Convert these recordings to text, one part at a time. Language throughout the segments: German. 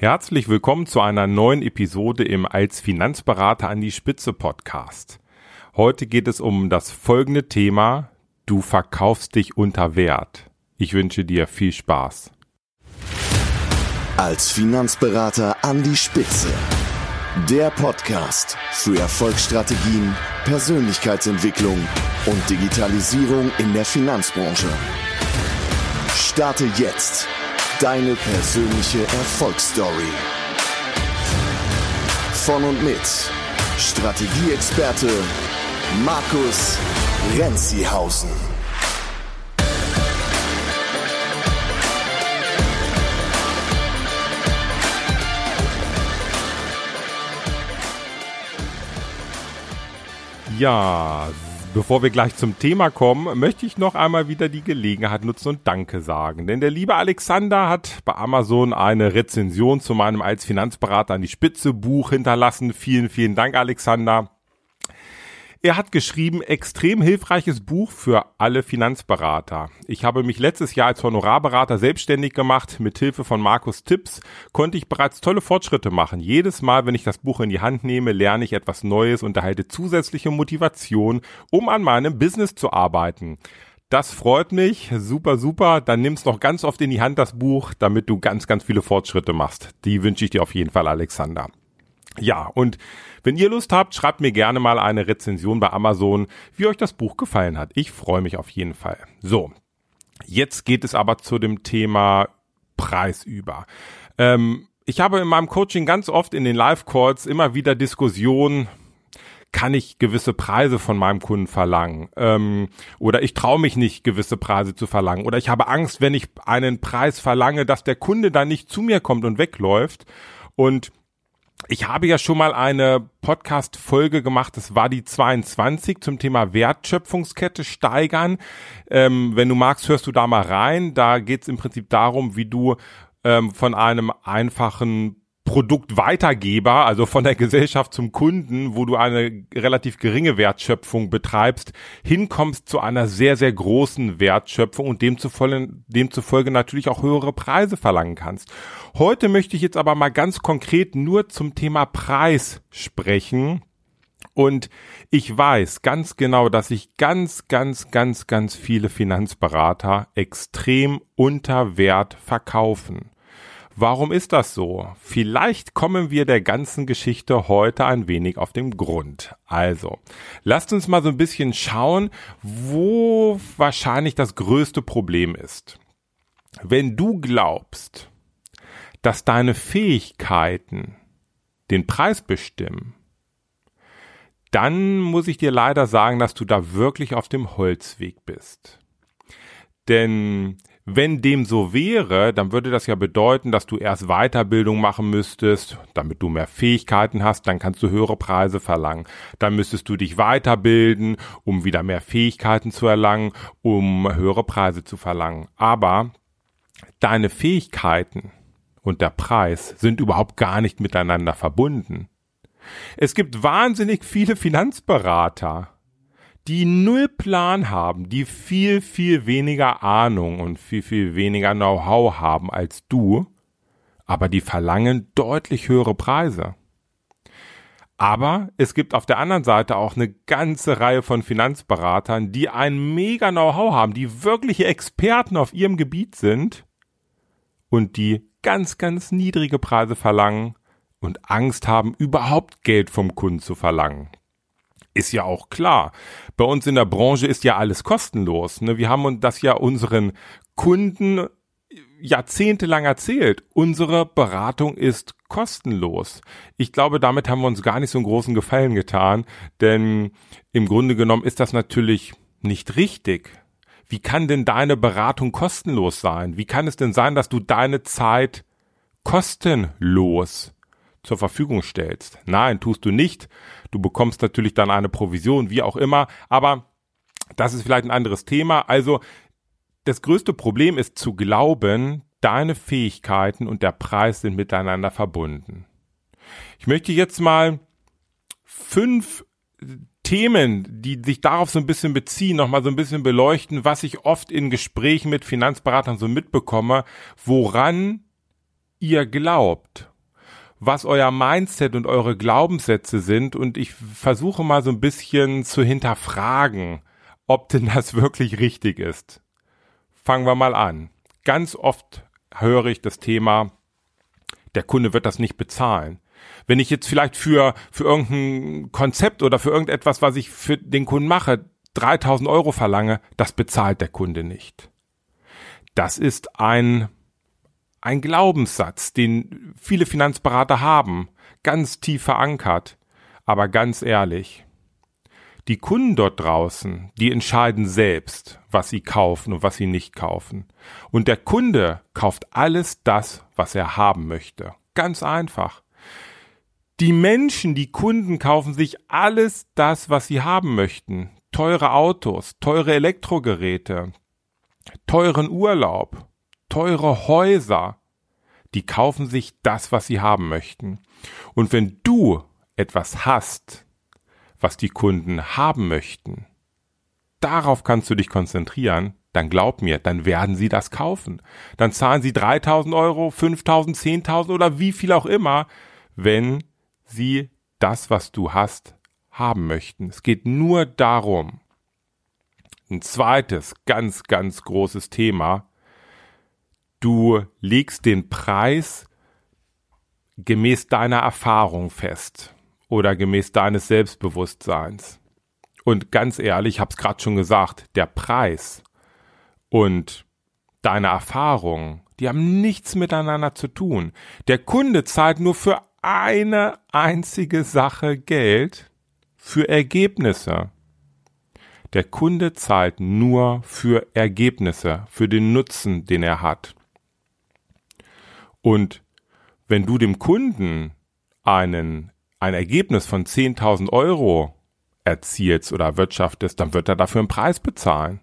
Herzlich willkommen zu einer neuen Episode im Als Finanzberater an die Spitze Podcast. Heute geht es um das folgende Thema. Du verkaufst dich unter Wert. Ich wünsche dir viel Spaß. Als Finanzberater an die Spitze. Der Podcast für Erfolgsstrategien, Persönlichkeitsentwicklung und Digitalisierung in der Finanzbranche. Starte jetzt Deine persönliche Erfolgsstory. Von und mit Strategieexperte Markus Renzihausen. Ja, Bevor wir gleich zum Thema kommen, möchte ich noch einmal wieder die Gelegenheit nutzen und Danke sagen. Denn der liebe Alexander hat bei Amazon eine Rezension zu meinem als Finanzberater an die Spitze Buch hinterlassen. Vielen, vielen Dank, Alexander. Er hat geschrieben, extrem hilfreiches Buch für alle Finanzberater. Ich habe mich letztes Jahr als Honorarberater selbstständig gemacht. Mit Hilfe von Markus Tipps konnte ich bereits tolle Fortschritte machen. Jedes Mal, wenn ich das Buch in die Hand nehme, lerne ich etwas Neues und erhalte zusätzliche Motivation, um an meinem Business zu arbeiten. Das freut mich. Super, super. Dann nimm's noch ganz oft in die Hand, das Buch, damit du ganz, ganz viele Fortschritte machst. Die wünsche ich dir auf jeden Fall, Alexander. Ja, und wenn ihr Lust habt, schreibt mir gerne mal eine Rezension bei Amazon, wie euch das Buch gefallen hat. Ich freue mich auf jeden Fall. So, jetzt geht es aber zu dem Thema Preis über. Ähm, ich habe in meinem Coaching ganz oft in den Live-Calls immer wieder Diskussionen, kann ich gewisse Preise von meinem Kunden verlangen? Ähm, oder ich traue mich nicht, gewisse Preise zu verlangen. Oder ich habe Angst, wenn ich einen Preis verlange, dass der Kunde dann nicht zu mir kommt und wegläuft. Und ich habe ja schon mal eine Podcast-Folge gemacht, das war die 22 zum Thema Wertschöpfungskette steigern. Ähm, wenn du magst, hörst du da mal rein. Da geht es im Prinzip darum, wie du ähm, von einem einfachen Produktweitergeber, also von der Gesellschaft zum Kunden, wo du eine relativ geringe Wertschöpfung betreibst, hinkommst zu einer sehr, sehr großen Wertschöpfung und demzufolge, demzufolge natürlich auch höhere Preise verlangen kannst. Heute möchte ich jetzt aber mal ganz konkret nur zum Thema Preis sprechen. Und ich weiß ganz genau, dass sich ganz, ganz, ganz, ganz viele Finanzberater extrem unter Wert verkaufen. Warum ist das so? Vielleicht kommen wir der ganzen Geschichte heute ein wenig auf den Grund. Also, lasst uns mal so ein bisschen schauen, wo wahrscheinlich das größte Problem ist. Wenn du glaubst, dass deine Fähigkeiten den Preis bestimmen, dann muss ich dir leider sagen, dass du da wirklich auf dem Holzweg bist. Denn wenn dem so wäre, dann würde das ja bedeuten, dass du erst Weiterbildung machen müsstest, damit du mehr Fähigkeiten hast, dann kannst du höhere Preise verlangen. Dann müsstest du dich weiterbilden, um wieder mehr Fähigkeiten zu erlangen, um höhere Preise zu verlangen. Aber deine Fähigkeiten und der Preis sind überhaupt gar nicht miteinander verbunden. Es gibt wahnsinnig viele Finanzberater, die null Plan haben, die viel, viel weniger Ahnung und viel, viel weniger Know-how haben als du, aber die verlangen deutlich höhere Preise. Aber es gibt auf der anderen Seite auch eine ganze Reihe von Finanzberatern, die ein mega Know-how haben, die wirkliche Experten auf ihrem Gebiet sind und die ganz, ganz niedrige Preise verlangen und Angst haben, überhaupt Geld vom Kunden zu verlangen ist ja auch klar. Bei uns in der Branche ist ja alles kostenlos. Ne? Wir haben uns das ja unseren Kunden jahrzehntelang erzählt. Unsere Beratung ist kostenlos. Ich glaube, damit haben wir uns gar nicht so einen großen Gefallen getan, denn im Grunde genommen ist das natürlich nicht richtig. Wie kann denn deine Beratung kostenlos sein? Wie kann es denn sein, dass du deine Zeit kostenlos zur Verfügung stellst. Nein, tust du nicht. Du bekommst natürlich dann eine Provision, wie auch immer, aber das ist vielleicht ein anderes Thema. Also das größte Problem ist zu glauben, deine Fähigkeiten und der Preis sind miteinander verbunden. Ich möchte jetzt mal fünf Themen, die sich darauf so ein bisschen beziehen, nochmal so ein bisschen beleuchten, was ich oft in Gesprächen mit Finanzberatern so mitbekomme, woran ihr glaubt was euer Mindset und eure Glaubenssätze sind und ich versuche mal so ein bisschen zu hinterfragen, ob denn das wirklich richtig ist. Fangen wir mal an. Ganz oft höre ich das Thema, der Kunde wird das nicht bezahlen. Wenn ich jetzt vielleicht für, für irgendein Konzept oder für irgendetwas, was ich für den Kunden mache, 3000 Euro verlange, das bezahlt der Kunde nicht. Das ist ein ein Glaubenssatz, den viele Finanzberater haben, ganz tief verankert. Aber ganz ehrlich, die Kunden dort draußen, die entscheiden selbst, was sie kaufen und was sie nicht kaufen. Und der Kunde kauft alles das, was er haben möchte. Ganz einfach. Die Menschen, die Kunden kaufen sich alles das, was sie haben möchten. Teure Autos, teure Elektrogeräte, teuren Urlaub, teure Häuser, die kaufen sich das, was sie haben möchten. Und wenn du etwas hast, was die Kunden haben möchten, darauf kannst du dich konzentrieren, dann glaub mir, dann werden sie das kaufen. Dann zahlen sie 3000 Euro, 5000, 10.000 oder wie viel auch immer, wenn sie das, was du hast, haben möchten. Es geht nur darum. Ein zweites ganz, ganz großes Thema du legst den Preis gemäß deiner Erfahrung fest oder gemäß deines Selbstbewusstseins. Und ganz ehrlich, ich habe es gerade schon gesagt, der Preis und deine Erfahrung, die haben nichts miteinander zu tun. Der Kunde zahlt nur für eine einzige Sache Geld für Ergebnisse. Der Kunde zahlt nur für Ergebnisse, für den Nutzen, den er hat. Und wenn du dem Kunden einen, ein Ergebnis von 10.000 Euro erzielst oder erwirtschaftest, dann wird er dafür einen Preis bezahlen.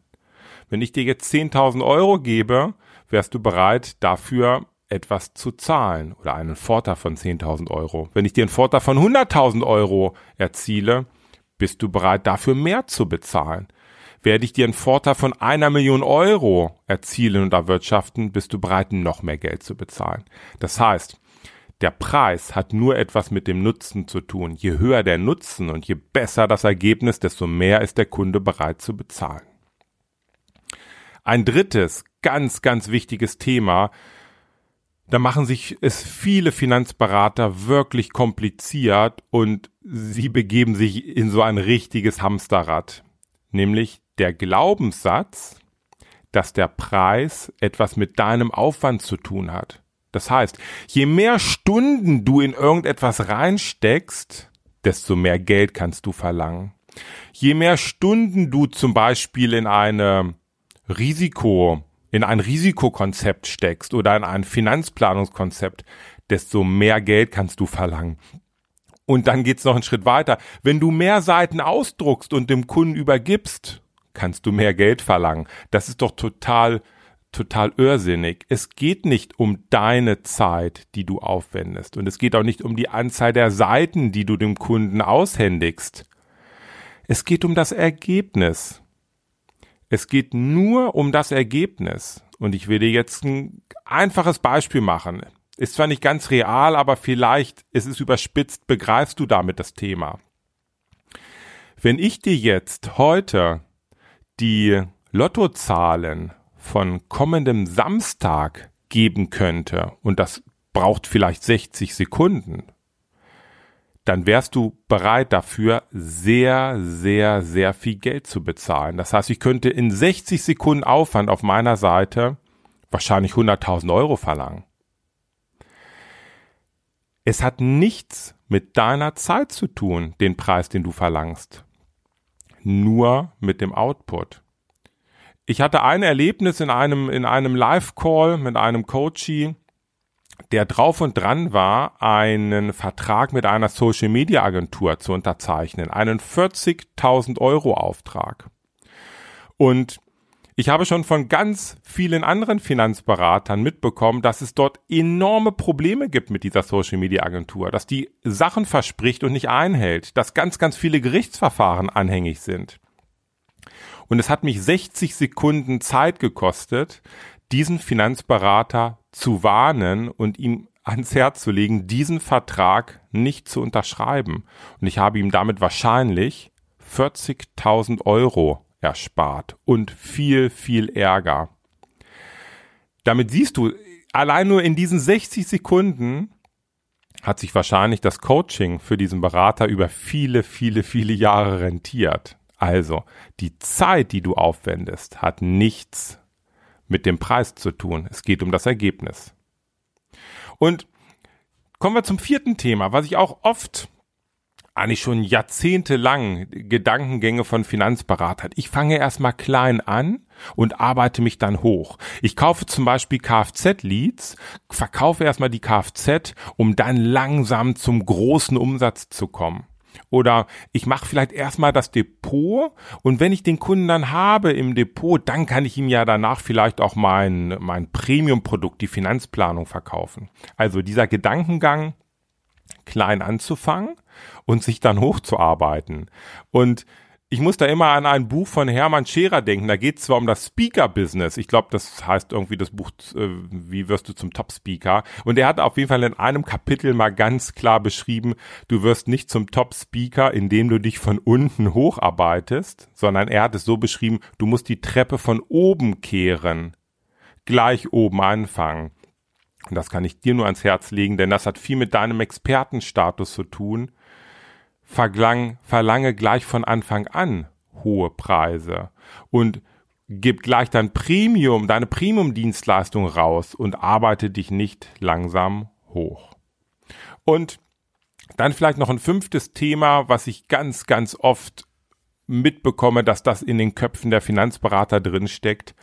Wenn ich dir jetzt 10.000 Euro gebe, wärst du bereit, dafür etwas zu zahlen oder einen Vorteil von 10.000 Euro. Wenn ich dir einen Vorteil von 100.000 Euro erziele, bist du bereit, dafür mehr zu bezahlen. Werde ich dir einen Vorteil von einer Million Euro erzielen und erwirtschaften, bist du bereit, noch mehr Geld zu bezahlen. Das heißt, der Preis hat nur etwas mit dem Nutzen zu tun. Je höher der Nutzen und je besser das Ergebnis, desto mehr ist der Kunde bereit zu bezahlen. Ein drittes, ganz, ganz wichtiges Thema, da machen sich es viele Finanzberater wirklich kompliziert und sie begeben sich in so ein richtiges Hamsterrad. Nämlich der Glaubenssatz, dass der Preis etwas mit deinem Aufwand zu tun hat. Das heißt, je mehr Stunden du in irgendetwas reinsteckst, desto mehr Geld kannst du verlangen. Je mehr Stunden du zum Beispiel in eine Risiko, in ein Risikokonzept steckst oder in ein Finanzplanungskonzept, desto mehr Geld kannst du verlangen. Und dann geht's noch einen Schritt weiter. Wenn du mehr Seiten ausdruckst und dem Kunden übergibst, kannst du mehr Geld verlangen. Das ist doch total, total irrsinnig. Es geht nicht um deine Zeit, die du aufwendest. Und es geht auch nicht um die Anzahl der Seiten, die du dem Kunden aushändigst. Es geht um das Ergebnis. Es geht nur um das Ergebnis. Und ich will dir jetzt ein einfaches Beispiel machen. Ist zwar nicht ganz real, aber vielleicht ist es überspitzt, begreifst du damit das Thema. Wenn ich dir jetzt heute die Lottozahlen von kommendem Samstag geben könnte, und das braucht vielleicht 60 Sekunden, dann wärst du bereit dafür, sehr, sehr, sehr viel Geld zu bezahlen. Das heißt, ich könnte in 60 Sekunden Aufwand auf meiner Seite wahrscheinlich 100.000 Euro verlangen. Es hat nichts mit deiner Zeit zu tun, den Preis, den du verlangst nur mit dem Output. Ich hatte ein Erlebnis in einem, in einem Live-Call mit einem Coachie, der drauf und dran war, einen Vertrag mit einer Social-Media-Agentur zu unterzeichnen, einen 40.000 Euro Auftrag. Und ich habe schon von ganz vielen anderen Finanzberatern mitbekommen, dass es dort enorme Probleme gibt mit dieser Social Media Agentur, dass die Sachen verspricht und nicht einhält, dass ganz, ganz viele Gerichtsverfahren anhängig sind. Und es hat mich 60 Sekunden Zeit gekostet, diesen Finanzberater zu warnen und ihm ans Herz zu legen, diesen Vertrag nicht zu unterschreiben. Und ich habe ihm damit wahrscheinlich 40.000 Euro erspart und viel, viel Ärger. Damit siehst du, allein nur in diesen 60 Sekunden hat sich wahrscheinlich das Coaching für diesen Berater über viele, viele, viele Jahre rentiert. Also, die Zeit, die du aufwendest, hat nichts mit dem Preis zu tun. Es geht um das Ergebnis. Und kommen wir zum vierten Thema, was ich auch oft eigentlich schon jahrzehntelang Gedankengänge von Finanzberatern. Ich fange erstmal klein an und arbeite mich dann hoch. Ich kaufe zum Beispiel Kfz-Leads, verkaufe erstmal die Kfz, um dann langsam zum großen Umsatz zu kommen. Oder ich mache vielleicht erstmal das Depot und wenn ich den Kunden dann habe im Depot, dann kann ich ihm ja danach vielleicht auch mein, mein Premium-Produkt, die Finanzplanung verkaufen. Also dieser Gedankengang, klein anzufangen und sich dann hochzuarbeiten. Und ich muss da immer an ein Buch von Hermann Scherer denken. Da geht es zwar um das Speaker-Business. Ich glaube, das heißt irgendwie das Buch, äh, wie wirst du zum Top-Speaker? Und er hat auf jeden Fall in einem Kapitel mal ganz klar beschrieben, du wirst nicht zum Top-Speaker, indem du dich von unten hocharbeitest, sondern er hat es so beschrieben, du musst die Treppe von oben kehren. Gleich oben anfangen. Und das kann ich dir nur ans Herz legen, denn das hat viel mit deinem Expertenstatus zu tun verlang, verlange gleich von Anfang an hohe Preise und gib gleich dein Premium, deine Premium-Dienstleistung raus und arbeite dich nicht langsam hoch. Und dann vielleicht noch ein fünftes Thema, was ich ganz, ganz oft mitbekomme, dass das in den Köpfen der Finanzberater drin steckt.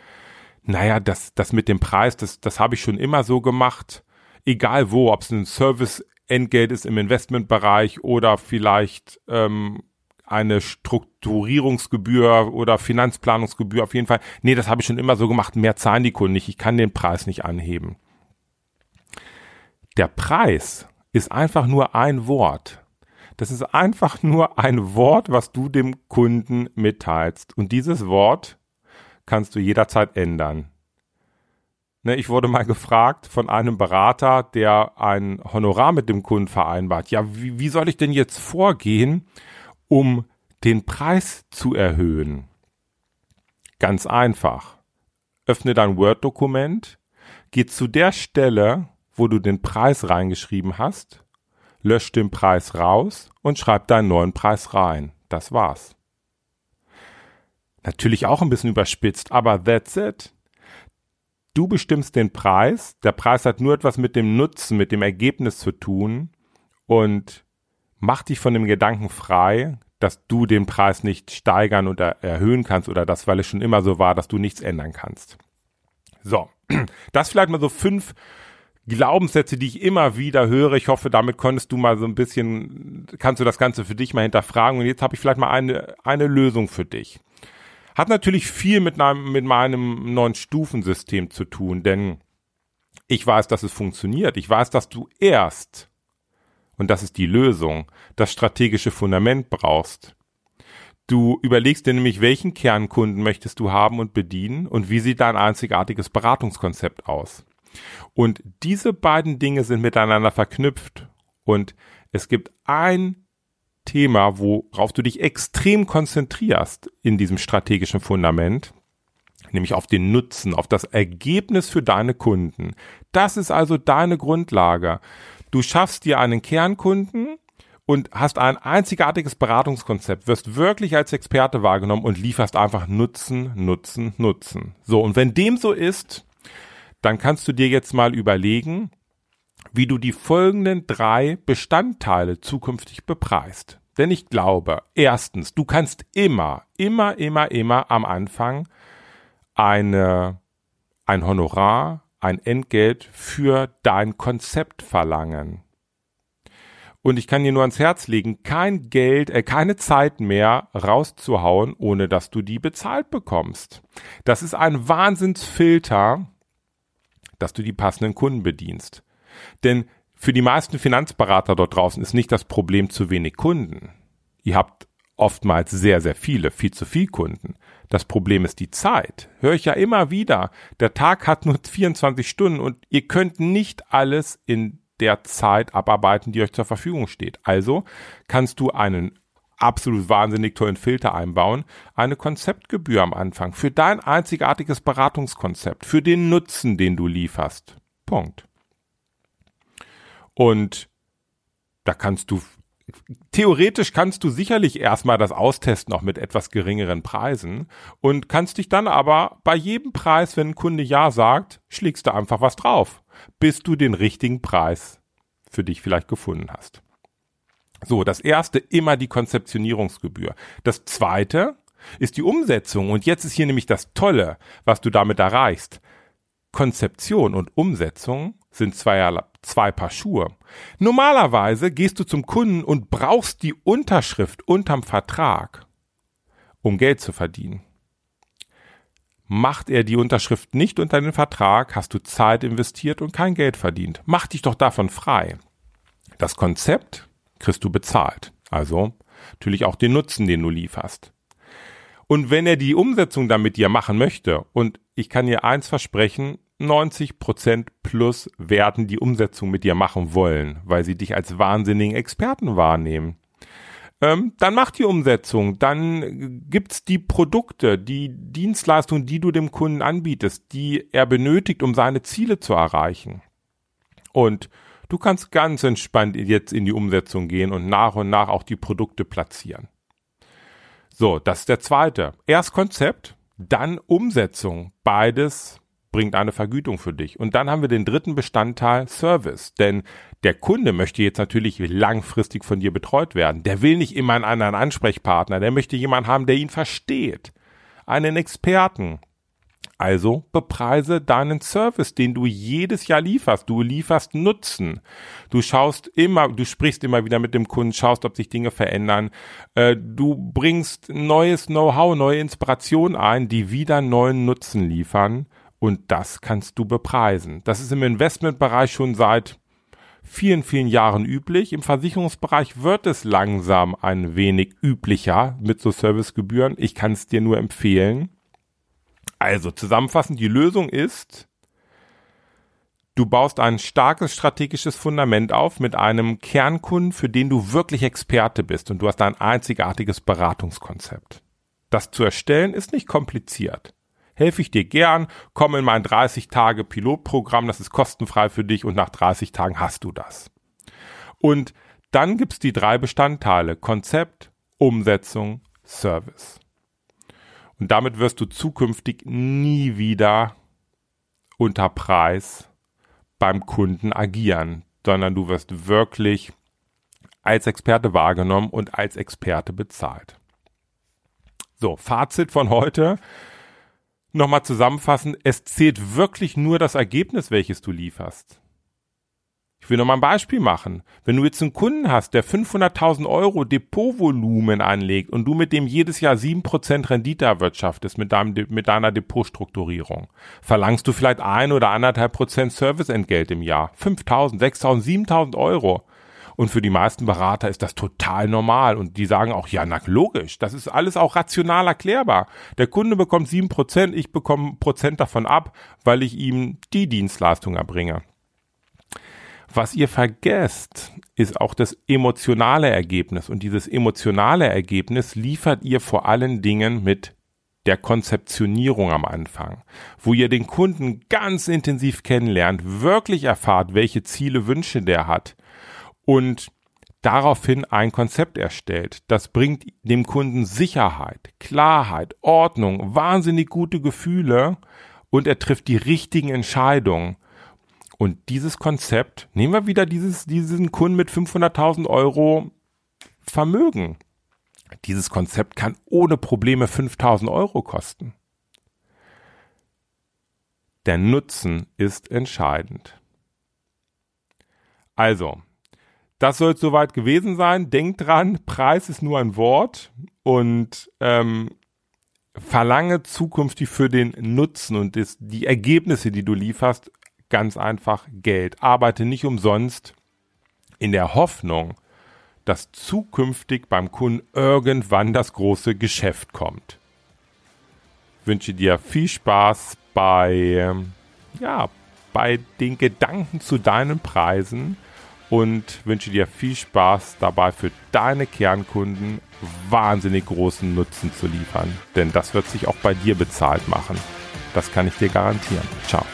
Naja, das, das mit dem Preis, das, das habe ich schon immer so gemacht. Egal wo, ob es ein Service Entgelt ist im Investmentbereich oder vielleicht ähm, eine Strukturierungsgebühr oder Finanzplanungsgebühr auf jeden Fall. Nee, das habe ich schon immer so gemacht. Mehr zahlen die Kunden nicht. Ich kann den Preis nicht anheben. Der Preis ist einfach nur ein Wort. Das ist einfach nur ein Wort, was du dem Kunden mitteilst. Und dieses Wort kannst du jederzeit ändern. Ne, ich wurde mal gefragt von einem Berater, der ein Honorar mit dem Kunden vereinbart. Ja, wie, wie soll ich denn jetzt vorgehen, um den Preis zu erhöhen? Ganz einfach. Öffne dein Word-Dokument, geh zu der Stelle, wo du den Preis reingeschrieben hast, lösch den Preis raus und schreib deinen neuen Preis rein. Das war's. Natürlich auch ein bisschen überspitzt, aber that's it. Du bestimmst den Preis. Der Preis hat nur etwas mit dem Nutzen, mit dem Ergebnis zu tun und mach dich von dem Gedanken frei, dass du den Preis nicht steigern oder erhöhen kannst oder das, weil es schon immer so war, dass du nichts ändern kannst. So, das vielleicht mal so fünf Glaubenssätze, die ich immer wieder höre. Ich hoffe, damit konntest du mal so ein bisschen, kannst du das Ganze für dich mal hinterfragen. Und jetzt habe ich vielleicht mal eine, eine Lösung für dich. Hat natürlich viel mit, einem, mit meinem neuen Stufensystem zu tun, denn ich weiß, dass es funktioniert. Ich weiß, dass du erst, und das ist die Lösung, das strategische Fundament brauchst. Du überlegst dir nämlich, welchen Kernkunden möchtest du haben und bedienen und wie sieht dein einzigartiges Beratungskonzept aus. Und diese beiden Dinge sind miteinander verknüpft und es gibt ein Thema, worauf du dich extrem konzentrierst in diesem strategischen Fundament, nämlich auf den Nutzen, auf das Ergebnis für deine Kunden. Das ist also deine Grundlage. Du schaffst dir einen Kernkunden und hast ein einzigartiges Beratungskonzept, wirst wirklich als Experte wahrgenommen und lieferst einfach Nutzen, Nutzen, Nutzen. So, und wenn dem so ist, dann kannst du dir jetzt mal überlegen, wie du die folgenden drei Bestandteile zukünftig bepreist. Denn ich glaube, erstens, du kannst immer, immer, immer, immer am Anfang eine, ein Honorar, ein Entgelt für dein Konzept verlangen. Und ich kann dir nur ans Herz legen, kein Geld, äh, keine Zeit mehr rauszuhauen, ohne dass du die bezahlt bekommst. Das ist ein Wahnsinnsfilter, dass du die passenden Kunden bedienst. Denn für die meisten Finanzberater dort draußen ist nicht das Problem zu wenig Kunden. Ihr habt oftmals sehr, sehr viele, viel zu viel Kunden. Das Problem ist die Zeit. Höre ich ja immer wieder. Der Tag hat nur 24 Stunden und ihr könnt nicht alles in der Zeit abarbeiten, die euch zur Verfügung steht. Also kannst du einen absolut wahnsinnig tollen Filter einbauen, eine Konzeptgebühr am Anfang für dein einzigartiges Beratungskonzept, für den Nutzen, den du lieferst. Punkt. Und da kannst du theoretisch kannst du sicherlich erstmal das austesten, auch mit etwas geringeren Preisen und kannst dich dann aber bei jedem Preis, wenn ein Kunde Ja sagt, schlägst du einfach was drauf, bis du den richtigen Preis für dich vielleicht gefunden hast. So, das erste immer die Konzeptionierungsgebühr. Das zweite ist die Umsetzung und jetzt ist hier nämlich das Tolle, was du damit erreichst. Konzeption und Umsetzung sind zwei, zwei Paar Schuhe. Normalerweise gehst du zum Kunden und brauchst die Unterschrift unterm Vertrag, um Geld zu verdienen. Macht er die Unterschrift nicht unter den Vertrag, hast du Zeit investiert und kein Geld verdient. Mach dich doch davon frei. Das Konzept kriegst du bezahlt. Also natürlich auch den Nutzen, den du lieferst. Und wenn er die Umsetzung dann mit dir machen möchte, und ich kann dir eins versprechen, 90% plus werden die Umsetzung mit dir machen wollen, weil sie dich als wahnsinnigen Experten wahrnehmen. Ähm, dann mach die Umsetzung, dann gibt's die Produkte, die Dienstleistungen, die du dem Kunden anbietest, die er benötigt, um seine Ziele zu erreichen. Und du kannst ganz entspannt jetzt in die Umsetzung gehen und nach und nach auch die Produkte platzieren. So, das ist der zweite. Erst Konzept, dann Umsetzung. Beides bringt eine Vergütung für dich. Und dann haben wir den dritten Bestandteil Service. Denn der Kunde möchte jetzt natürlich langfristig von dir betreut werden. Der will nicht immer einen anderen Ansprechpartner. Der möchte jemanden haben, der ihn versteht. Einen Experten. Also bepreise deinen Service, den du jedes Jahr lieferst. Du lieferst Nutzen. Du schaust immer, du sprichst immer wieder mit dem Kunden, schaust, ob sich Dinge verändern. Äh, du bringst neues Know-how, neue Inspiration ein, die wieder neuen Nutzen liefern und das kannst du bepreisen. Das ist im Investmentbereich schon seit vielen, vielen Jahren üblich. Im Versicherungsbereich wird es langsam ein wenig üblicher mit so Servicegebühren. Ich kann es dir nur empfehlen. Also zusammenfassend, die Lösung ist, du baust ein starkes strategisches Fundament auf mit einem Kernkunden, für den du wirklich Experte bist und du hast ein einzigartiges Beratungskonzept. Das zu erstellen ist nicht kompliziert helfe ich dir gern, komm in mein 30 Tage Pilotprogramm, das ist kostenfrei für dich und nach 30 Tagen hast du das. Und dann gibt's die drei Bestandteile Konzept, Umsetzung, Service. Und damit wirst du zukünftig nie wieder unter Preis beim Kunden agieren, sondern du wirst wirklich als Experte wahrgenommen und als Experte bezahlt. So, Fazit von heute nochmal zusammenfassen, es zählt wirklich nur das Ergebnis, welches du lieferst. Ich will nochmal ein Beispiel machen. Wenn du jetzt einen Kunden hast, der 500.000 Euro Depotvolumen anlegt und du mit dem jedes Jahr 7% Rendite erwirtschaftest mit, deinem, mit deiner Depotstrukturierung, verlangst du vielleicht ein oder anderthalb Prozent Serviceentgelt im Jahr. 5.000, 6.000, 7.000 Euro. Und für die meisten Berater ist das total normal. Und die sagen auch, ja, na logisch, das ist alles auch rational erklärbar. Der Kunde bekommt sieben Prozent, ich bekomme Prozent davon ab, weil ich ihm die Dienstleistung erbringe. Was ihr vergesst, ist auch das emotionale Ergebnis. Und dieses emotionale Ergebnis liefert ihr vor allen Dingen mit der Konzeptionierung am Anfang, wo ihr den Kunden ganz intensiv kennenlernt, wirklich erfahrt, welche Ziele, Wünsche der hat, und daraufhin ein Konzept erstellt. Das bringt dem Kunden Sicherheit, Klarheit, Ordnung, wahnsinnig gute Gefühle und er trifft die richtigen Entscheidungen. Und dieses Konzept, nehmen wir wieder dieses, diesen Kunden mit 500.000 Euro Vermögen. Dieses Konzept kann ohne Probleme 5000 Euro kosten. Der Nutzen ist entscheidend. Also, das soll soweit gewesen sein. Denkt dran, Preis ist nur ein Wort und ähm, verlange zukünftig für den Nutzen und das, die Ergebnisse, die du lieferst, ganz einfach Geld. Arbeite nicht umsonst in der Hoffnung, dass zukünftig beim Kunden irgendwann das große Geschäft kommt. Ich wünsche dir viel Spaß bei, ja, bei den Gedanken zu deinen Preisen und wünsche dir viel Spaß dabei für deine Kernkunden wahnsinnig großen Nutzen zu liefern. Denn das wird sich auch bei dir bezahlt machen. Das kann ich dir garantieren. Ciao.